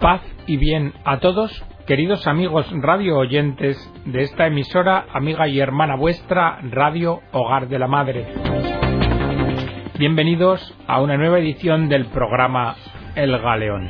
Paz y bien a todos, queridos amigos radio oyentes de esta emisora, amiga y hermana vuestra, Radio Hogar de la Madre. Bienvenidos a una nueva edición del programa El Galeón.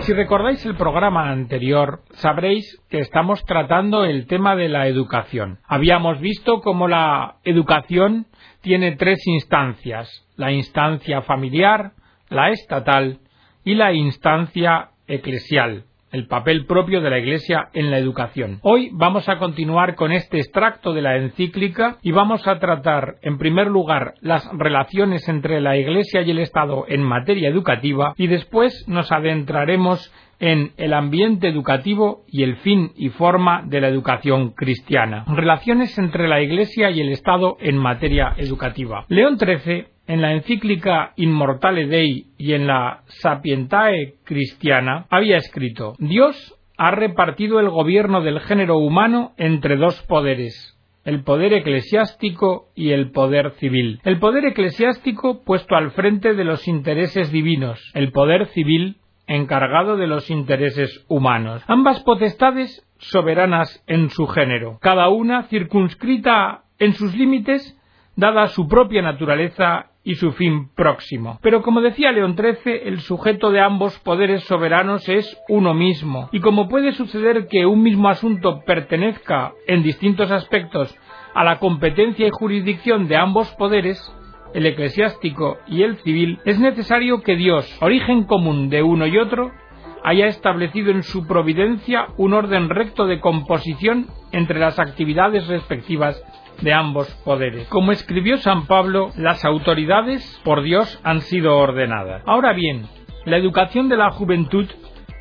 Si recordáis el programa anterior, sabréis que estamos tratando el tema de la educación. Habíamos visto cómo la educación tiene tres instancias, la instancia familiar, la estatal y la instancia eclesial, el papel propio de la Iglesia en la educación. Hoy vamos a continuar con este extracto de la encíclica y vamos a tratar, en primer lugar, las relaciones entre la Iglesia y el Estado en materia educativa y después nos adentraremos en el ambiente educativo y el fin y forma de la educación cristiana. Relaciones entre la Iglesia y el Estado en materia educativa. León XIII en la encíclica Immortale Dei y en la Sapientae Cristiana había escrito Dios ha repartido el gobierno del género humano entre dos poderes, el poder eclesiástico y el poder civil. El poder eclesiástico puesto al frente de los intereses divinos, el poder civil encargado de los intereses humanos. Ambas potestades soberanas en su género, cada una circunscrita en sus límites, dada su propia naturaleza y su fin próximo. Pero como decía León XIII, el sujeto de ambos poderes soberanos es uno mismo, y como puede suceder que un mismo asunto pertenezca en distintos aspectos a la competencia y jurisdicción de ambos poderes, el eclesiástico y el civil, es necesario que Dios, origen común de uno y otro, haya establecido en su providencia un orden recto de composición entre las actividades respectivas de ambos poderes. Como escribió San Pablo, las autoridades por Dios han sido ordenadas. Ahora bien, la educación de la juventud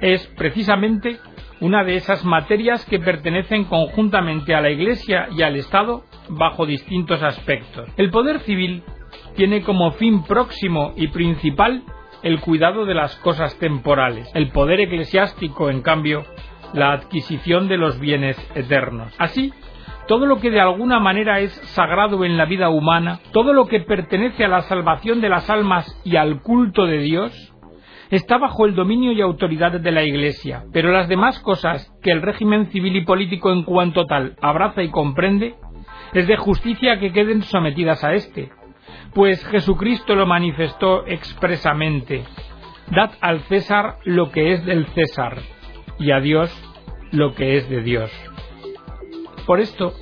es precisamente una de esas materias que pertenecen conjuntamente a la Iglesia y al Estado bajo distintos aspectos. El poder civil tiene como fin próximo y principal el cuidado de las cosas temporales. El poder eclesiástico, en cambio, la adquisición de los bienes eternos. Así, todo lo que de alguna manera es sagrado en la vida humana, todo lo que pertenece a la salvación de las almas y al culto de Dios, está bajo el dominio y autoridad de la Iglesia, pero las demás cosas que el régimen civil y político en cuanto tal abraza y comprende, es de justicia que queden sometidas a éste, pues Jesucristo lo manifestó expresamente. Dad al César lo que es del César, y a Dios lo que es de Dios. Por esto,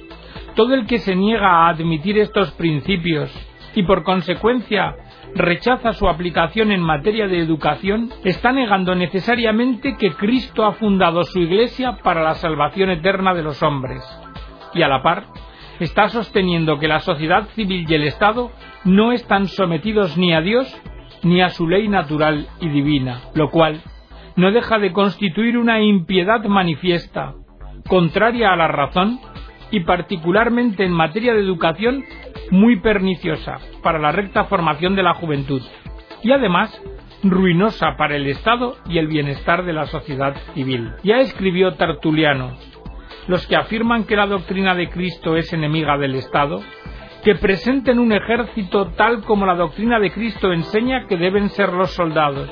todo el que se niega a admitir estos principios y por consecuencia rechaza su aplicación en materia de educación, está negando necesariamente que Cristo ha fundado su Iglesia para la salvación eterna de los hombres. Y a la par, está sosteniendo que la sociedad civil y el Estado no están sometidos ni a Dios ni a su ley natural y divina, lo cual no deja de constituir una impiedad manifiesta, contraria a la razón y particularmente en materia de educación muy perniciosa para la recta formación de la juventud y además ruinosa para el Estado y el bienestar de la sociedad civil. Ya escribió Tertuliano, los que afirman que la doctrina de Cristo es enemiga del Estado, que presenten un ejército tal como la doctrina de Cristo enseña que deben ser los soldados,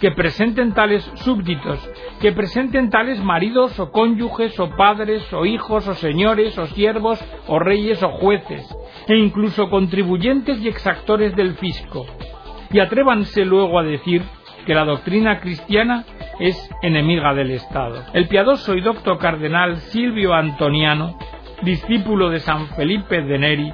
que presenten tales súbditos, que presenten tales maridos o cónyuges o padres o hijos o señores o siervos o reyes o jueces, e incluso contribuyentes y exactores del fisco. Y atrévanse luego a decir que la doctrina cristiana es enemiga del Estado. El piadoso y docto cardenal Silvio Antoniano, discípulo de San Felipe de Neri,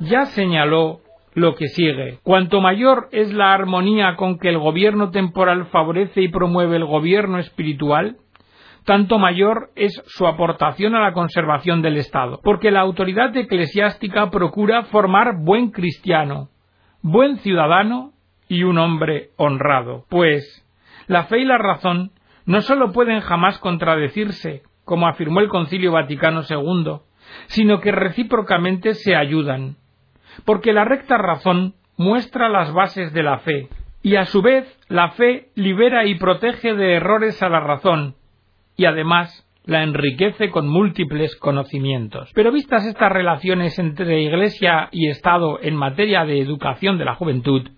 ya señaló lo que sigue. Cuanto mayor es la armonía con que el gobierno temporal favorece y promueve el gobierno espiritual, tanto mayor es su aportación a la conservación del Estado, porque la autoridad eclesiástica procura formar buen cristiano, buen ciudadano y un hombre honrado, pues la fe y la razón no sólo pueden jamás contradecirse, como afirmó el Concilio Vaticano II, sino que recíprocamente se ayudan, porque la recta razón muestra las bases de la fe, y a su vez la fe libera y protege de errores a la razón, y además la enriquece con múltiples conocimientos. Pero vistas estas relaciones entre Iglesia y Estado en materia de educación de la juventud,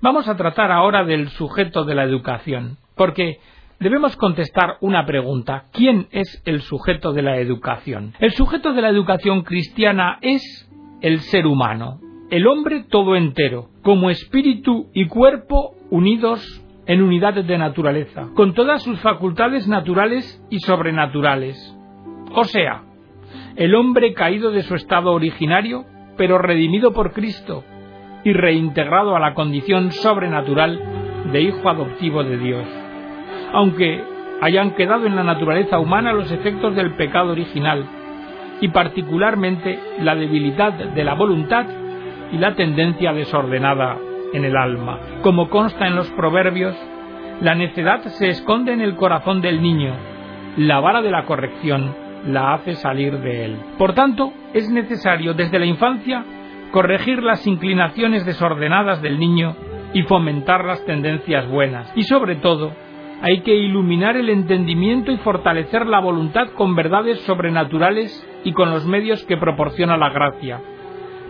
Vamos a tratar ahora del sujeto de la educación, porque debemos contestar una pregunta. ¿Quién es el sujeto de la educación? El sujeto de la educación cristiana es el ser humano, el hombre todo entero, como espíritu y cuerpo unidos en unidades de naturaleza, con todas sus facultades naturales y sobrenaturales. O sea, el hombre caído de su estado originario, pero redimido por Cristo, y reintegrado a la condición sobrenatural de hijo adoptivo de Dios. Aunque hayan quedado en la naturaleza humana los efectos del pecado original, y particularmente la debilidad de la voluntad y la tendencia desordenada en el alma. Como consta en los proverbios, la necedad se esconde en el corazón del niño, la vara de la corrección la hace salir de él. Por tanto, es necesario desde la infancia corregir las inclinaciones desordenadas del niño y fomentar las tendencias buenas. Y sobre todo, hay que iluminar el entendimiento y fortalecer la voluntad con verdades sobrenaturales y con los medios que proporciona la gracia,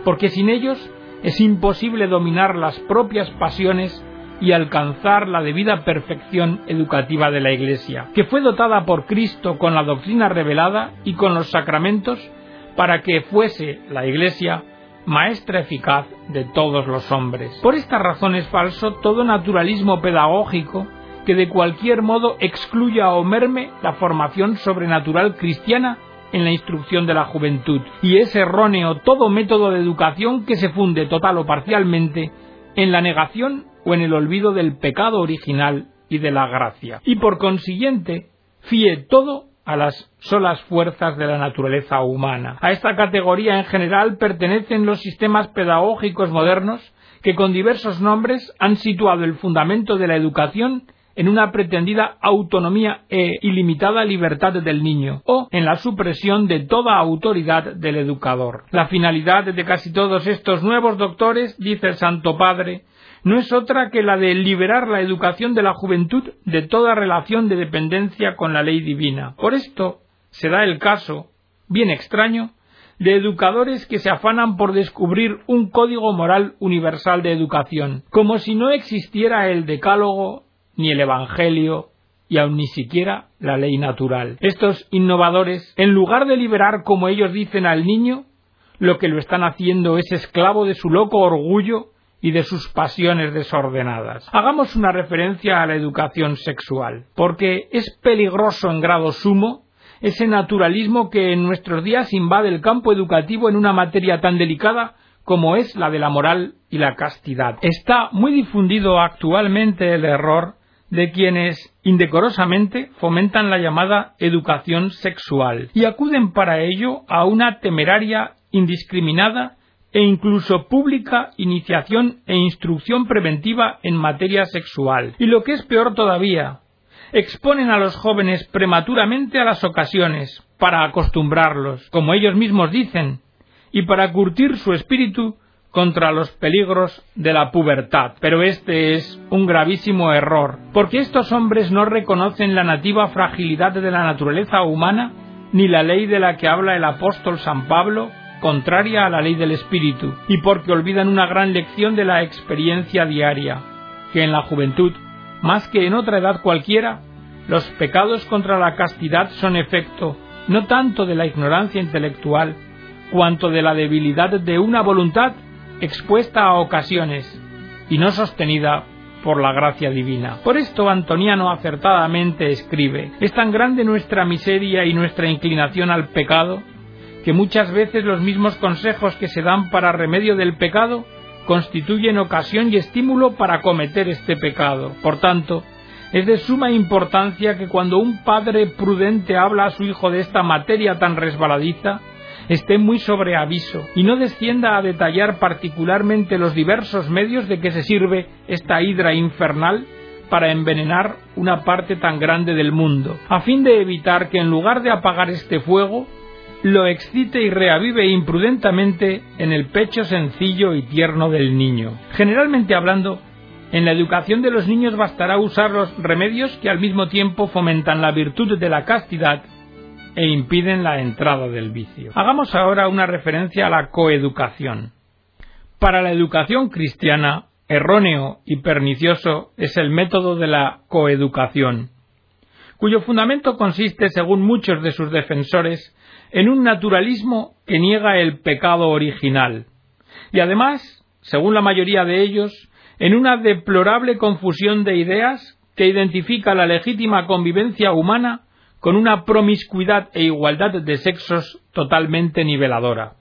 porque sin ellos es imposible dominar las propias pasiones y alcanzar la debida perfección educativa de la Iglesia, que fue dotada por Cristo con la doctrina revelada y con los sacramentos para que fuese la Iglesia maestra eficaz de todos los hombres. Por esta razón es falso todo naturalismo pedagógico que de cualquier modo excluya o merme la formación sobrenatural cristiana en la instrucción de la juventud, y es erróneo todo método de educación que se funde total o parcialmente en la negación o en el olvido del pecado original y de la gracia, y por consiguiente fíe todo a las solas fuerzas de la naturaleza humana. A esta categoría en general pertenecen los sistemas pedagógicos modernos que con diversos nombres han situado el fundamento de la educación en una pretendida autonomía e ilimitada libertad del niño, o en la supresión de toda autoridad del educador. La finalidad de casi todos estos nuevos doctores, dice el Santo Padre, no es otra que la de liberar la educación de la juventud de toda relación de dependencia con la ley divina. Por esto se da el caso, bien extraño, de educadores que se afanan por descubrir un código moral universal de educación, como si no existiera el decálogo, ni el Evangelio, y aun ni siquiera la ley natural. Estos innovadores, en lugar de liberar, como ellos dicen, al niño, lo que lo están haciendo es esclavo de su loco orgullo y de sus pasiones desordenadas. Hagamos una referencia a la educación sexual, porque es peligroso en grado sumo ese naturalismo que en nuestros días invade el campo educativo en una materia tan delicada como es la de la moral y la castidad. Está muy difundido actualmente el error de quienes indecorosamente fomentan la llamada educación sexual y acuden para ello a una temeraria, indiscriminada e incluso pública iniciación e instrucción preventiva en materia sexual. Y lo que es peor todavía, exponen a los jóvenes prematuramente a las ocasiones, para acostumbrarlos, como ellos mismos dicen, y para curtir su espíritu contra los peligros de la pubertad. Pero este es un gravísimo error, porque estos hombres no reconocen la nativa fragilidad de la naturaleza humana, ni la ley de la que habla el apóstol San Pablo, contraria a la ley del espíritu, y porque olvidan una gran lección de la experiencia diaria, que en la juventud, más que en otra edad cualquiera, los pecados contra la castidad son efecto no tanto de la ignorancia intelectual, cuanto de la debilidad de una voluntad expuesta a ocasiones y no sostenida por la gracia divina. Por esto Antoniano acertadamente escribe, es tan grande nuestra miseria y nuestra inclinación al pecado, que muchas veces los mismos consejos que se dan para remedio del pecado constituyen ocasión y estímulo para cometer este pecado. Por tanto, es de suma importancia que cuando un padre prudente habla a su hijo de esta materia tan resbaladiza, esté muy sobre aviso y no descienda a detallar particularmente los diversos medios de que se sirve esta hidra infernal para envenenar una parte tan grande del mundo, a fin de evitar que en lugar de apagar este fuego, lo excite y reavive imprudentemente en el pecho sencillo y tierno del niño. Generalmente hablando, en la educación de los niños bastará usar los remedios que al mismo tiempo fomentan la virtud de la castidad e impiden la entrada del vicio. Hagamos ahora una referencia a la coeducación. Para la educación cristiana, erróneo y pernicioso es el método de la coeducación, cuyo fundamento consiste, según muchos de sus defensores, en un naturalismo que niega el pecado original, y además, según la mayoría de ellos, en una deplorable confusión de ideas que identifica la legítima convivencia humana con una promiscuidad e igualdad de sexos totalmente niveladora.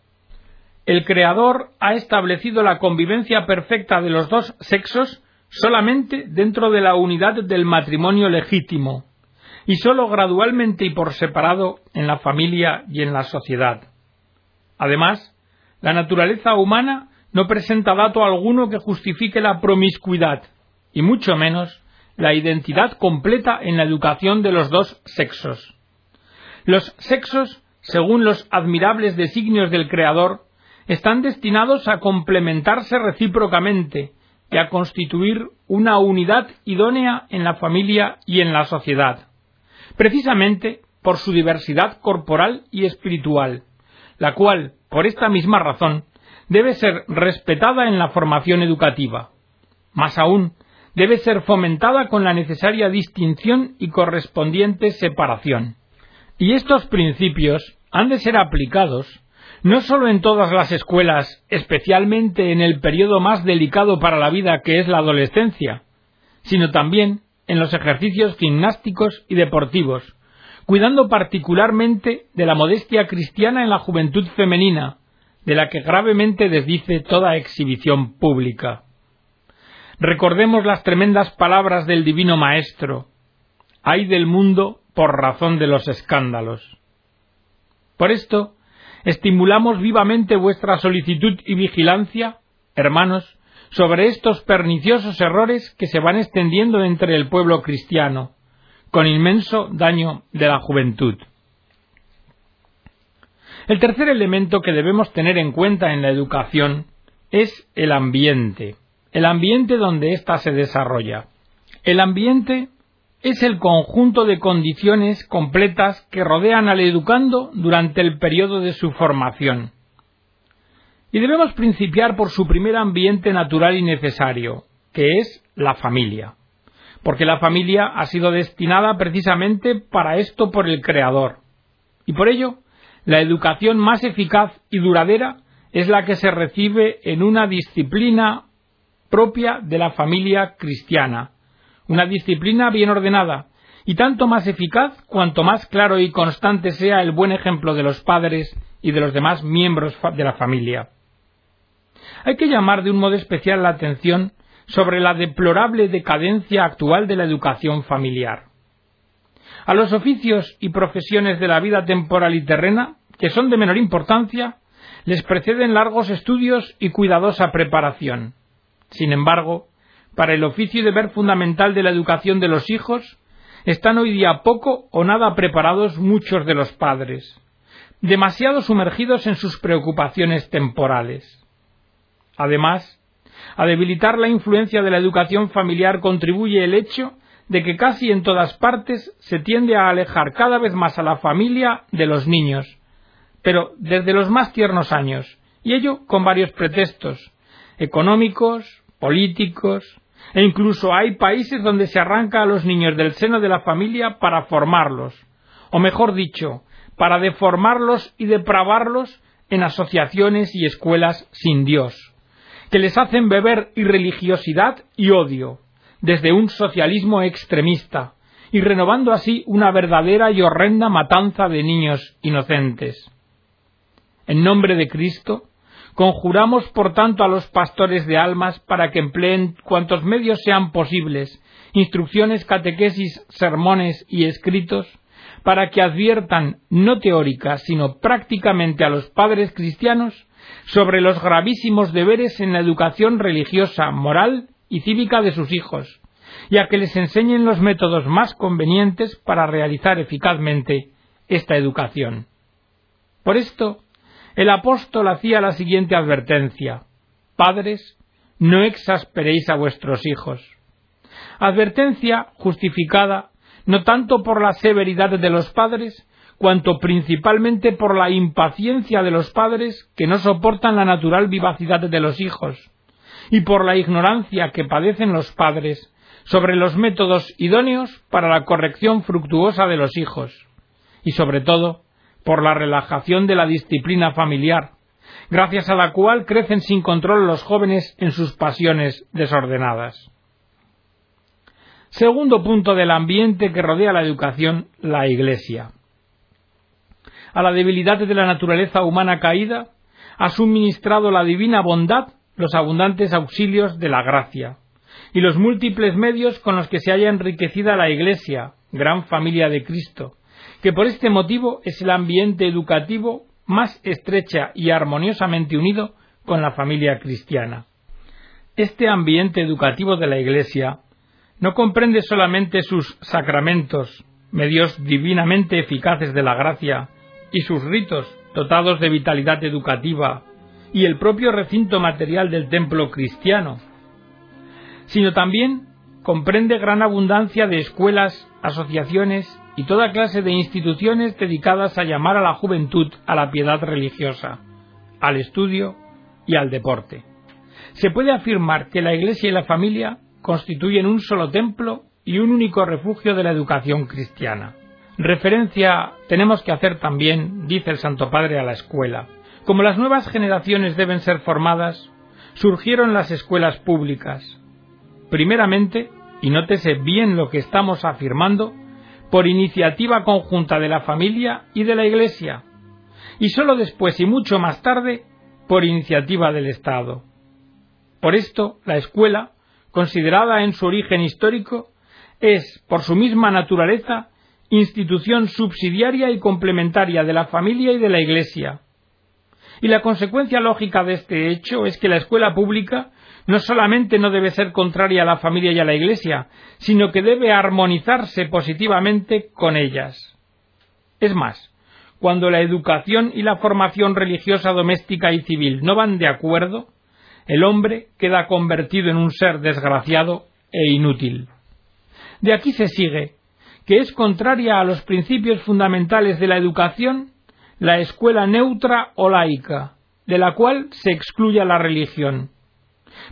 El Creador ha establecido la convivencia perfecta de los dos sexos solamente dentro de la unidad del matrimonio legítimo, y sólo gradualmente y por separado en la familia y en la sociedad. Además, la naturaleza humana no presenta dato alguno que justifique la promiscuidad, y mucho menos la identidad completa en la educación de los dos sexos. Los sexos, según los admirables designios del Creador, están destinados a complementarse recíprocamente y a constituir una unidad idónea en la familia y en la sociedad, precisamente por su diversidad corporal y espiritual, la cual, por esta misma razón, debe ser respetada en la formación educativa. Más aún, debe ser fomentada con la necesaria distinción y correspondiente separación. Y estos principios han de ser aplicados no sólo en todas las escuelas, especialmente en el periodo más delicado para la vida que es la adolescencia, sino también en los ejercicios gimnásticos y deportivos, cuidando particularmente de la modestia cristiana en la juventud femenina, de la que gravemente desdice toda exhibición pública. Recordemos las tremendas palabras del Divino Maestro. Hay del mundo por razón de los escándalos. Por esto, estimulamos vivamente vuestra solicitud y vigilancia, hermanos, sobre estos perniciosos errores que se van extendiendo entre el pueblo cristiano, con inmenso daño de la juventud. El tercer elemento que debemos tener en cuenta en la educación es el ambiente el ambiente donde ésta se desarrolla. El ambiente es el conjunto de condiciones completas que rodean al educando durante el periodo de su formación. Y debemos principiar por su primer ambiente natural y necesario, que es la familia, porque la familia ha sido destinada precisamente para esto por el Creador. Y por ello, la educación más eficaz y duradera es la que se recibe en una disciplina propia de la familia cristiana, una disciplina bien ordenada, y tanto más eficaz cuanto más claro y constante sea el buen ejemplo de los padres y de los demás miembros de la familia. Hay que llamar de un modo especial la atención sobre la deplorable decadencia actual de la educación familiar. A los oficios y profesiones de la vida temporal y terrena, que son de menor importancia, les preceden largos estudios y cuidadosa preparación. Sin embargo, para el oficio y deber fundamental de la educación de los hijos, están hoy día poco o nada preparados muchos de los padres, demasiado sumergidos en sus preocupaciones temporales. Además, a debilitar la influencia de la educación familiar contribuye el hecho de que casi en todas partes se tiende a alejar cada vez más a la familia de los niños, pero desde los más tiernos años, y ello con varios pretextos económicos, políticos, e incluso hay países donde se arranca a los niños del seno de la familia para formarlos, o mejor dicho, para deformarlos y depravarlos en asociaciones y escuelas sin Dios, que les hacen beber irreligiosidad y odio, desde un socialismo extremista, y renovando así una verdadera y horrenda matanza de niños inocentes. En nombre de Cristo, Conjuramos, por tanto, a los pastores de almas para que empleen cuantos medios sean posibles, instrucciones, catequesis, sermones y escritos, para que adviertan, no teóricas, sino prácticamente a los padres cristianos, sobre los gravísimos deberes en la educación religiosa, moral y cívica de sus hijos, y a que les enseñen los métodos más convenientes para realizar eficazmente esta educación. Por esto, el apóstol hacía la siguiente advertencia Padres, no exasperéis a vuestros hijos. Advertencia justificada no tanto por la severidad de los padres, cuanto principalmente por la impaciencia de los padres que no soportan la natural vivacidad de los hijos, y por la ignorancia que padecen los padres sobre los métodos idóneos para la corrección fructuosa de los hijos, y sobre todo por la relajación de la disciplina familiar, gracias a la cual crecen sin control los jóvenes en sus pasiones desordenadas. Segundo punto del ambiente que rodea la educación, la Iglesia. A la debilidad de la naturaleza humana caída ha suministrado la divina bondad los abundantes auxilios de la gracia y los múltiples medios con los que se haya enriquecida la Iglesia, gran familia de Cristo, que por este motivo es el ambiente educativo más estrecha y armoniosamente unido con la familia cristiana. Este ambiente educativo de la Iglesia no comprende solamente sus sacramentos, medios divinamente eficaces de la gracia, y sus ritos dotados de vitalidad educativa, y el propio recinto material del templo cristiano, sino también comprende gran abundancia de escuelas, asociaciones y toda clase de instituciones dedicadas a llamar a la juventud a la piedad religiosa, al estudio y al deporte. Se puede afirmar que la Iglesia y la familia constituyen un solo templo y un único refugio de la educación cristiana. Referencia tenemos que hacer también, dice el Santo Padre, a la escuela. Como las nuevas generaciones deben ser formadas, surgieron las escuelas públicas. Primeramente, y nótese bien lo que estamos afirmando, por iniciativa conjunta de la familia y de la Iglesia, y sólo después y mucho más tarde por iniciativa del Estado. Por esto, la escuela, considerada en su origen histórico, es, por su misma naturaleza, institución subsidiaria y complementaria de la familia y de la Iglesia. Y la consecuencia lógica de este hecho es que la escuela pública no solamente no debe ser contraria a la familia y a la Iglesia, sino que debe armonizarse positivamente con ellas. Es más, cuando la educación y la formación religiosa doméstica y civil no van de acuerdo, el hombre queda convertido en un ser desgraciado e inútil. De aquí se sigue que es contraria a los principios fundamentales de la educación la escuela neutra o laica, de la cual se excluya la religión.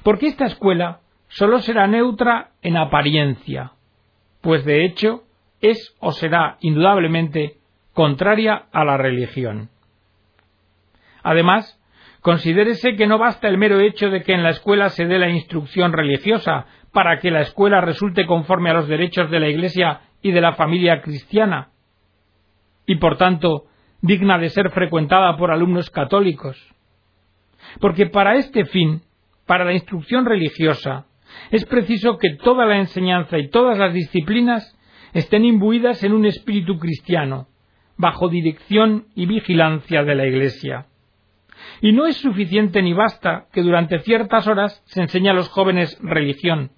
Porque esta escuela sólo será neutra en apariencia, pues de hecho es o será indudablemente contraria a la religión. Además, considérese que no basta el mero hecho de que en la escuela se dé la instrucción religiosa para que la escuela resulte conforme a los derechos de la Iglesia y de la familia cristiana, y por tanto digna de ser frecuentada por alumnos católicos. Porque para este fin, para la instrucción religiosa, es preciso que toda la enseñanza y todas las disciplinas estén imbuidas en un espíritu cristiano, bajo dirección y vigilancia de la Iglesia. Y no es suficiente ni basta que durante ciertas horas se enseñe a los jóvenes religión,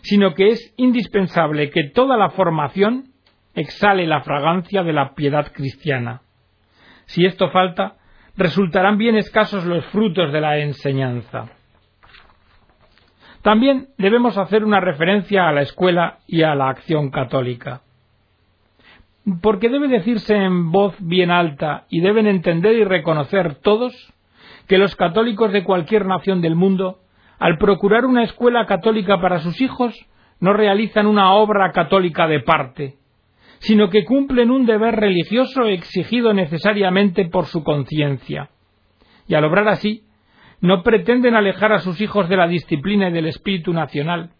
sino que es indispensable que toda la formación exhale la fragancia de la piedad cristiana. Si esto falta, resultarán bien escasos los frutos de la enseñanza. También debemos hacer una referencia a la escuela y a la acción católica. Porque debe decirse en voz bien alta y deben entender y reconocer todos que los católicos de cualquier nación del mundo al procurar una escuela católica para sus hijos, no realizan una obra católica de parte, sino que cumplen un deber religioso exigido necesariamente por su conciencia. Y al obrar así, no pretenden alejar a sus hijos de la disciplina y del espíritu nacional,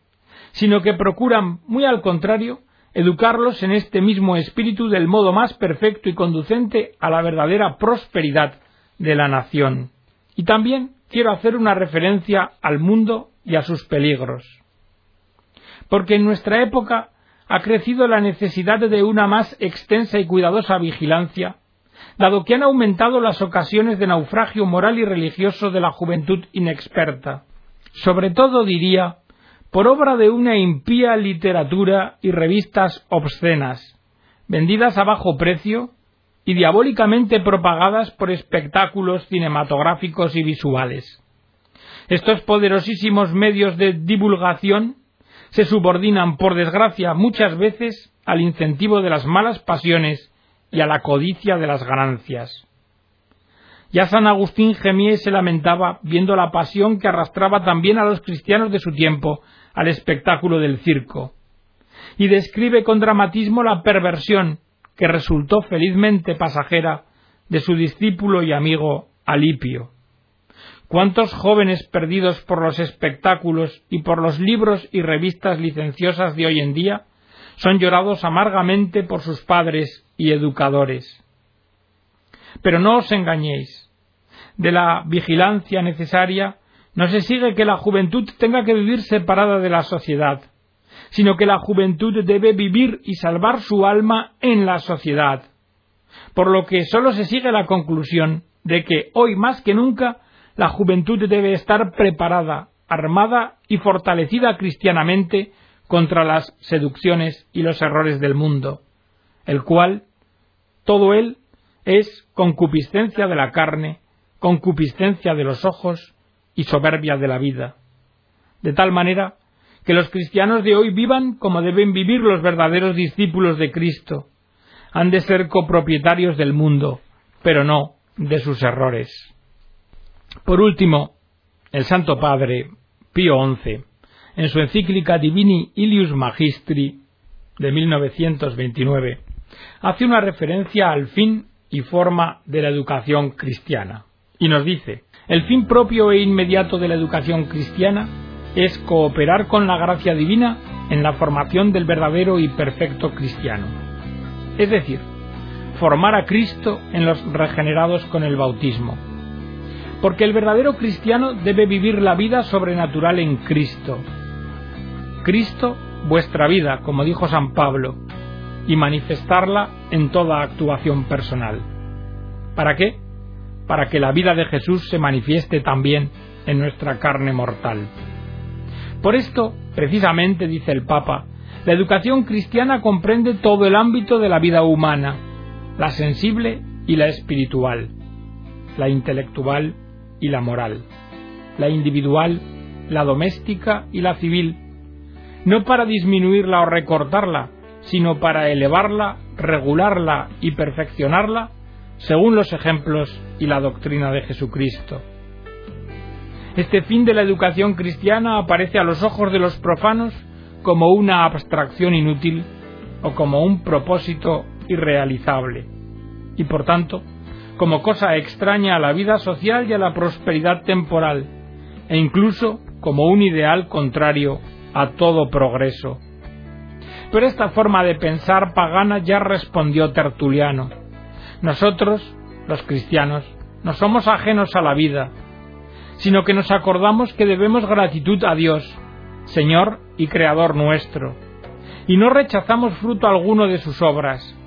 sino que procuran, muy al contrario, educarlos en este mismo espíritu del modo más perfecto y conducente a la verdadera prosperidad de la nación. Y también quiero hacer una referencia al mundo y a sus peligros. Porque en nuestra época ha crecido la necesidad de una más extensa y cuidadosa vigilancia, dado que han aumentado las ocasiones de naufragio moral y religioso de la juventud inexperta, sobre todo diría por obra de una impía literatura y revistas obscenas, vendidas a bajo precio y diabólicamente propagadas por espectáculos cinematográficos y visuales. Estos poderosísimos medios de divulgación se subordinan, por desgracia, muchas veces al incentivo de las malas pasiones y a la codicia de las ganancias. Ya San Agustín gemía y se lamentaba viendo la pasión que arrastraba también a los cristianos de su tiempo al espectáculo del circo. Y describe con dramatismo la perversión que resultó felizmente pasajera de su discípulo y amigo Alipio. ¿Cuántos jóvenes perdidos por los espectáculos y por los libros y revistas licenciosas de hoy en día son llorados amargamente por sus padres y educadores? Pero no os engañéis. De la vigilancia necesaria no se sigue que la juventud tenga que vivir separada de la sociedad, sino que la juventud debe vivir y salvar su alma en la sociedad. Por lo que sólo se sigue la conclusión de que hoy más que nunca la juventud debe estar preparada, armada y fortalecida cristianamente contra las seducciones y los errores del mundo, el cual, todo él, es concupiscencia de la carne, concupiscencia de los ojos y soberbia de la vida. De tal manera que los cristianos de hoy vivan como deben vivir los verdaderos discípulos de Cristo. Han de ser copropietarios del mundo, pero no de sus errores. Por último, el Santo Padre Pío XI, en su encíclica Divini Ilius Magistri de 1929, hace una referencia al fin y forma de la educación cristiana. Y nos dice, el fin propio e inmediato de la educación cristiana es cooperar con la gracia divina en la formación del verdadero y perfecto cristiano. Es decir, formar a Cristo en los regenerados con el bautismo. Porque el verdadero cristiano debe vivir la vida sobrenatural en Cristo. Cristo, vuestra vida, como dijo San Pablo, y manifestarla en toda actuación personal. ¿Para qué? Para que la vida de Jesús se manifieste también en nuestra carne mortal. Por esto, precisamente, dice el Papa, la educación cristiana comprende todo el ámbito de la vida humana, la sensible y la espiritual, la intelectual y la moral, la individual, la doméstica y la civil, no para disminuirla o recortarla, sino para elevarla, regularla y perfeccionarla según los ejemplos y la doctrina de Jesucristo. Este fin de la educación cristiana aparece a los ojos de los profanos como una abstracción inútil o como un propósito irrealizable, y por tanto, como cosa extraña a la vida social y a la prosperidad temporal, e incluso como un ideal contrario a todo progreso. Pero esta forma de pensar pagana ya respondió Tertuliano. Nosotros, los cristianos, no somos ajenos a la vida, sino que nos acordamos que debemos gratitud a Dios, Señor y Creador nuestro, y no rechazamos fruto alguno de sus obras,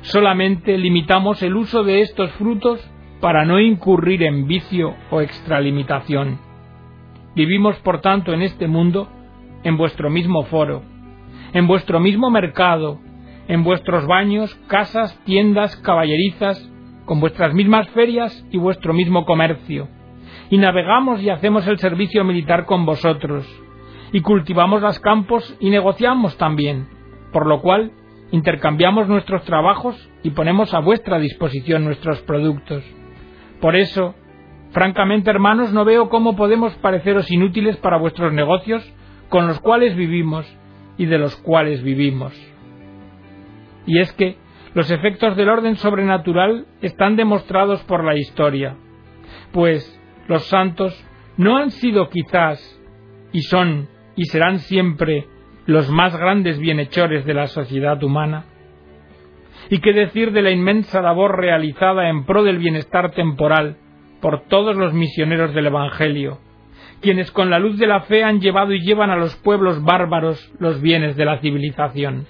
solamente limitamos el uso de estos frutos para no incurrir en vicio o extralimitación. Vivimos, por tanto, en este mundo, en vuestro mismo foro, en vuestro mismo mercado, en vuestros baños, casas, tiendas, caballerizas, con vuestras mismas ferias y vuestro mismo comercio. Y navegamos y hacemos el servicio militar con vosotros, y cultivamos los campos y negociamos también, por lo cual intercambiamos nuestros trabajos y ponemos a vuestra disposición nuestros productos. Por eso, francamente, hermanos, no veo cómo podemos pareceros inútiles para vuestros negocios con los cuales vivimos y de los cuales vivimos. Y es que los efectos del orden sobrenatural están demostrados por la historia, pues los santos no han sido quizás, y son y serán siempre los más grandes bienhechores de la sociedad humana? ¿Y qué decir de la inmensa labor realizada en pro del bienestar temporal por todos los misioneros del Evangelio, quienes con la luz de la fe han llevado y llevan a los pueblos bárbaros los bienes de la civilización?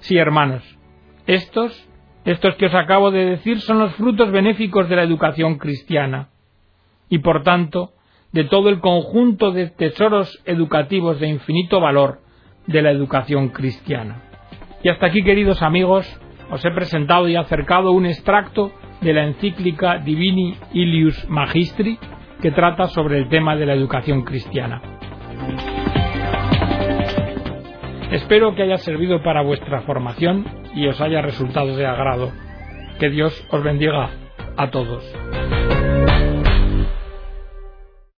Sí, hermanos, estos, estos que os acabo de decir son los frutos benéficos de la educación cristiana, y por tanto, de todo el conjunto de tesoros educativos de infinito valor de la educación cristiana. Y hasta aquí, queridos amigos, os he presentado y acercado un extracto de la encíclica Divini Ilius Magistri que trata sobre el tema de la educación cristiana. Espero que haya servido para vuestra formación y os haya resultado de agrado. Que Dios os bendiga. a todos.